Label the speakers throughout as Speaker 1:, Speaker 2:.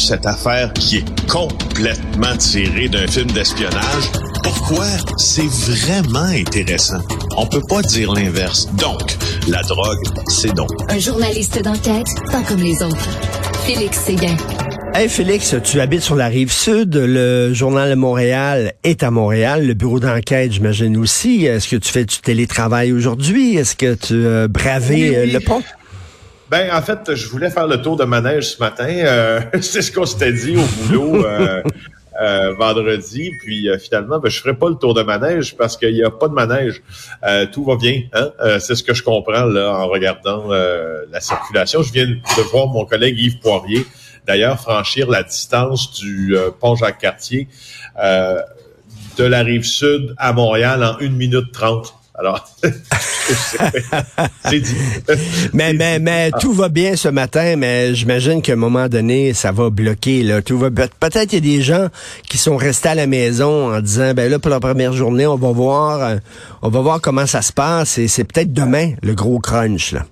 Speaker 1: cette affaire qui est complètement tirée d'un film d'espionnage. Pourquoi? C'est vraiment intéressant? On peut pas dire l'inverse. Donc, la drogue, c'est donc.
Speaker 2: Un journaliste d'enquête, pas comme les autres. Félix Séguin.
Speaker 3: Hey Félix, tu habites sur la rive sud, le journal de Montréal est à Montréal, le bureau d'enquête j'imagine aussi. Est-ce que tu fais du télétravail aujourd'hui? Est-ce que tu as bravé euh, le pont?
Speaker 1: Ben, en fait, je voulais faire le tour de manège ce matin. Euh, c'est ce qu'on s'était dit au boulot euh, euh vendredi. Puis finalement, ben, je ferai pas le tour de manège parce qu'il n'y a pas de manège. tout va bien. Hein? c'est ce que je comprends là en regardant la circulation. Je viens de voir mon collègue Yves Poirier, d'ailleurs, franchir la distance du pont Jacques-Cartier de la rive sud à Montréal en 1 minute 30. Alors, c'est dit.
Speaker 3: mais mais, mais tout va bien ce matin, mais j'imagine qu'à un moment donné, ça va bloquer. Là. Tout va peut-être qu'il y a des gens qui sont restés à la maison en disant ben là, pour la première journée, on va voir euh, on va voir comment ça se passe et c'est peut-être demain le gros crunch là.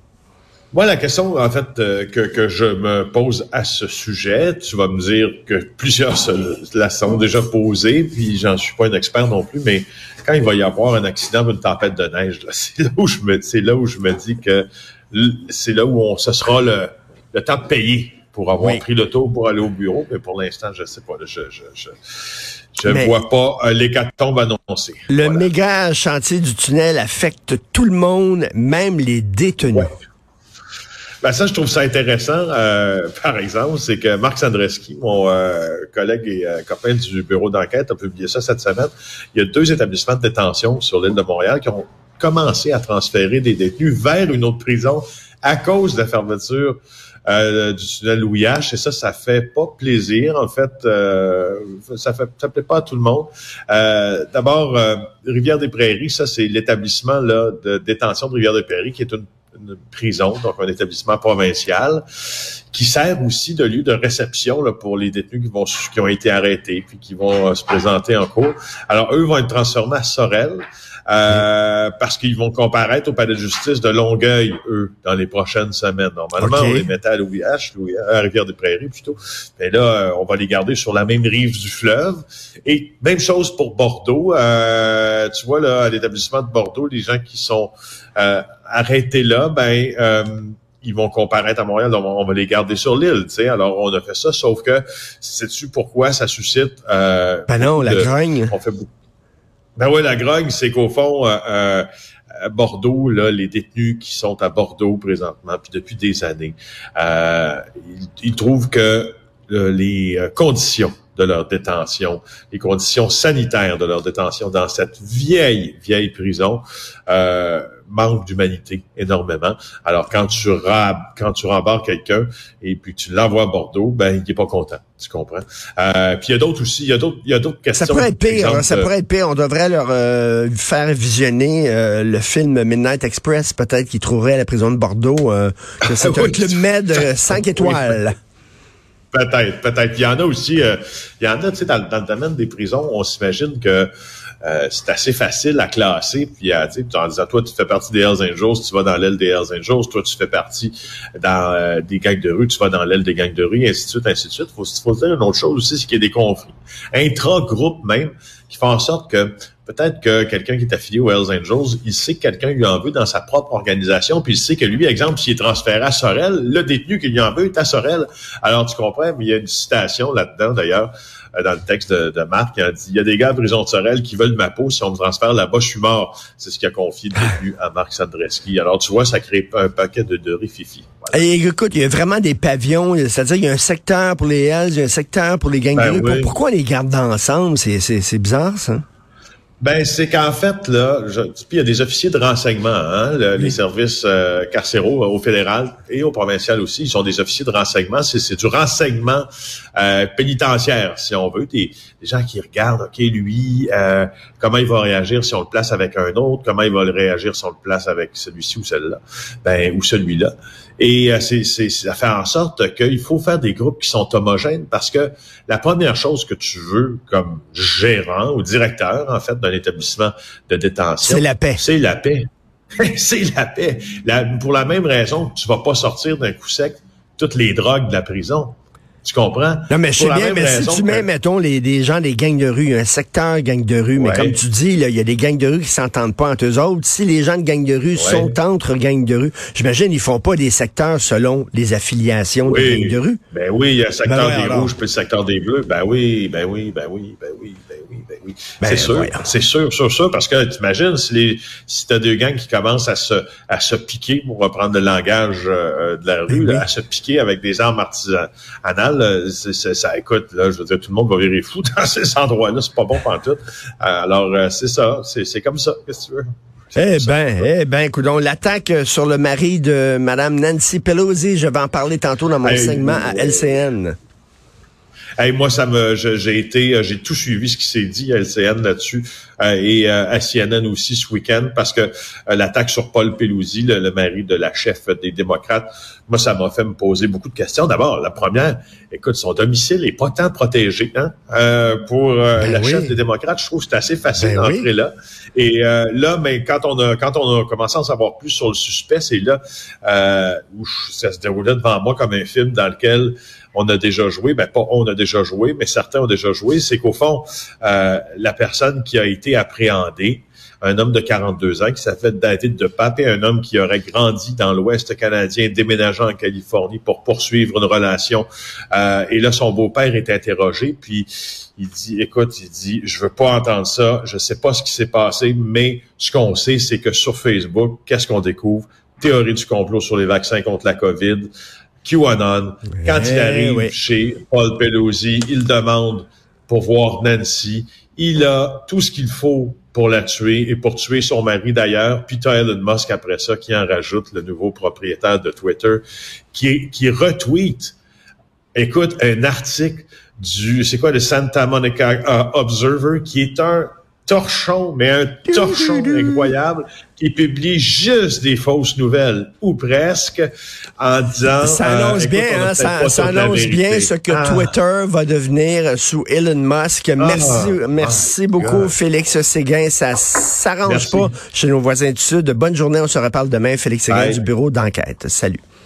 Speaker 1: Moi, la question, en fait, euh, que, que je me pose à ce sujet, tu vas me dire que plusieurs se la sont déjà posées, puis j'en suis pas un expert non plus, mais quand il va y avoir un accident une tempête de neige, c'est là où je me, c'est là où je me dis que c'est là où on, ce sera le, le temps de payer pour avoir pris le tour pour aller au bureau, mais pour l'instant, je sais pas. Je, je, je, je ne vois pas euh, l'hécatombe annoncé.
Speaker 3: Le méga chantier du tunnel affecte tout le monde, même les détenus.
Speaker 1: Ben ça, je trouve ça intéressant. Euh, par exemple, c'est que Marc Sandreski, mon euh, collègue et euh, copain du bureau d'enquête, a publié ça cette semaine. Il y a deux établissements de détention sur l'île de Montréal qui ont commencé à transférer des détenus vers une autre prison à cause de la fermeture du tunnel Louis H. Et ça, ça fait pas plaisir. En fait, ça fait ça plaît pas à tout le monde. D'abord, Rivière des Prairies, ça c'est l'établissement là de détention de Rivière des Prairies, qui est une une prison, donc un établissement provincial, qui sert aussi de lieu de réception là, pour les détenus qui vont qui ont été arrêtés puis qui vont euh, se présenter en cours. Alors eux vont être transformés à Sorel. Euh, parce qu'ils vont comparaître au palais de justice de Longueuil, eux, dans les prochaines semaines. Normalement, on les mettait à l'OVH, à Rivière-des-Prairies plutôt. Mais là, euh, on va les garder sur la même rive du fleuve. Et même chose pour Bordeaux. Euh, tu vois, là, à l'établissement de Bordeaux, les gens qui sont euh, arrêtés là, ben ils vont comparaître à Montréal, donc on va les garder sur l'île, tu sais. Alors, on a fait ça, sauf que, sais-tu pourquoi ça suscite...
Speaker 3: Euh, ben non, la grogne.
Speaker 1: On fait beaucoup ben oui, la grogne, c'est qu'au fond, euh, euh, à Bordeaux, là, les détenus qui sont à Bordeaux présentement, puis depuis des années, euh, ils, trouvent que les conditions de leur détention, les conditions sanitaires de leur détention dans cette vieille, vieille prison, euh, manque d'humanité énormément. Alors quand tu rab, quand tu rembarques quelqu'un et puis tu l'envoies à Bordeaux, ben il est pas content, tu comprends? Euh, puis il y a d'autres aussi, il y a d'autres, il y a d'autres questions.
Speaker 3: Ça pourrait être pire, hein, ça pourrait être pire. On devrait leur euh, faire visionner euh, le film Midnight Express, peut-être qu'ils trouveraient à la prison de Bordeaux euh, que c'est un club med 5 étoiles.
Speaker 1: Peut-être, peut-être. Il y en a aussi, il y en a, tu sais, dans, dans, le domaine des prisons, on s'imagine que euh, c'est assez facile à classer puis à dire en disant toi tu fais partie des Hells Angels tu vas dans l'aile des Hells Angels toi tu fais partie dans euh, des gangs de rue tu vas dans l'aile des gangs de rue et ainsi de suite ainsi de suite faut faut dire une autre chose aussi c'est qu'il y a des conflits intra-groupe même qui font en sorte que peut-être que quelqu'un qui est affilié aux Hells Angels, il sait que quelqu'un lui en veut dans sa propre organisation, puis il sait que lui, exemple, s'il est transféré à Sorel, le détenu qui lui en veut est à Sorel. Alors, tu comprends, mais il y a une citation là-dedans, d'ailleurs, euh, dans le texte de, de Marc, qui a dit, il y a des gars à prison de Sorel qui veulent ma peau, si on me transfère là-bas, je suis mort. C'est ce qu'il a confié le détenu à Marc Sandreski. Alors, tu vois, ça crée un paquet de, de.
Speaker 3: Et écoute, il y a vraiment des pavillons, c'est-à-dire il y a un secteur pour les Hells, il y a un secteur pour les gangs de ben rue. Pourquoi les gardent ensemble? C'est bizarre, ça.
Speaker 1: Ben, c'est qu'en fait, là, je, puis il y a des officiers de renseignement, hein, les services euh, carcéraux euh, au fédéral et au provincial aussi, ils sont des officiers de renseignement. C'est du renseignement euh, pénitentiaire, si on veut. Des, des, gens qui regardent, OK, lui, euh, comment il va réagir si on le place avec un autre, comment il va réagir si on le place avec celui-ci ou celle-là, ben, ou celui-là. Et euh, c'est, ça fait en sorte qu'il faut faire des groupes qui sont homogènes parce que la première chose que tu veux comme gérant ou directeur, en fait, d'un établissement de détention,
Speaker 3: c'est la paix.
Speaker 1: C'est la paix. c'est la paix. pour la même raison que tu vas pas sortir d'un coup sec toutes les drogues de la prison. Tu comprends?
Speaker 3: Non, mais je sais bien, mais si tu mets, mettons, les, gens des gangs de rue, un secteur gang de rue, mais comme tu dis, il y a des gangs de rue qui s'entendent pas entre eux autres. Si les gens de gang de rue sont entre gangs de rue, j'imagine ils font pas des secteurs selon les affiliations des gangs de rue.
Speaker 1: Ben oui, il y a le secteur ben des rouges puis le secteur des bleus. Ben oui, ben oui, ben oui, ben oui, ben oui, ben. Ben c'est sûr, c'est sûr, sûr, sûr, parce que t'imagines si les, si t'as deux gangs qui commencent à se, à se piquer, pour reprendre le langage euh, de la rue, à se piquer avec des armes artisanales, ça écoute, là, je veux dire, tout le monde va virer fou dans ces endroits-là, c'est pas bon pour tout. Alors, euh, c'est ça, c'est comme ça, qu'est-ce que tu veux?
Speaker 3: Eh ben, eh ben, écoute, l'attaque sur le mari de Mme Nancy Pelosi, je vais en parler tantôt dans mon segment à LCN.
Speaker 1: Hey, moi, ça me, j'ai été, euh, j'ai tout suivi ce qui s'est dit à LCN là-dessus euh, et euh, à CNN aussi ce week-end parce que l'attaque sur Paul Pelosi, le, mari de la chef des démocrates, moi, ça m'a fait me poser beaucoup de questions. D'abord, la première, écoute, son domicile est pas tant protégé hein, pour ben la chef des démocrates. Je trouve que c'est assez facile ben d'entrer là. Et là, mais quand on a quand on a commencé à en savoir plus sur le suspect, c'est là où ça se déroulait devant moi comme un film dans lequel on a déjà joué, ben pas on a déjà joué, mais certains ont déjà joué, c'est qu'au fond, euh, la personne qui a été appréhendée, un homme de 42 ans qui fait dater de pape et un homme qui aurait grandi dans l'Ouest canadien, déménageant en Californie pour poursuivre une relation. Euh, et là, son beau-père est interrogé, puis il dit, écoute, il dit, je veux pas entendre ça, je sais pas ce qui s'est passé, mais ce qu'on sait, c'est que sur Facebook, qu'est-ce qu'on découvre? Théorie du complot sur les vaccins contre la COVID, QAnon, quand il arrive chez Paul Pelosi, il demande pour voir Nancy. Il a tout ce qu'il faut pour la tuer et pour tuer son mari d'ailleurs. Puis tu Elon Musk après ça qui en rajoute le nouveau propriétaire de Twitter qui, qui retweet, écoute, un article du, c'est quoi, le Santa Monica euh, Observer qui est un torchon, mais un torchon incroyable, qui publie juste des fausses nouvelles, ou presque, en disant...
Speaker 3: Ça annonce euh, bien, hein, ça, annonce bien ce que ah. Twitter va devenir sous Elon Musk. Merci, ah. merci beaucoup, Félix Séguin. Ça s'arrange pas chez nos voisins du Sud. Bonne journée, on se reparle demain. Félix Séguin du bureau d'enquête. Salut.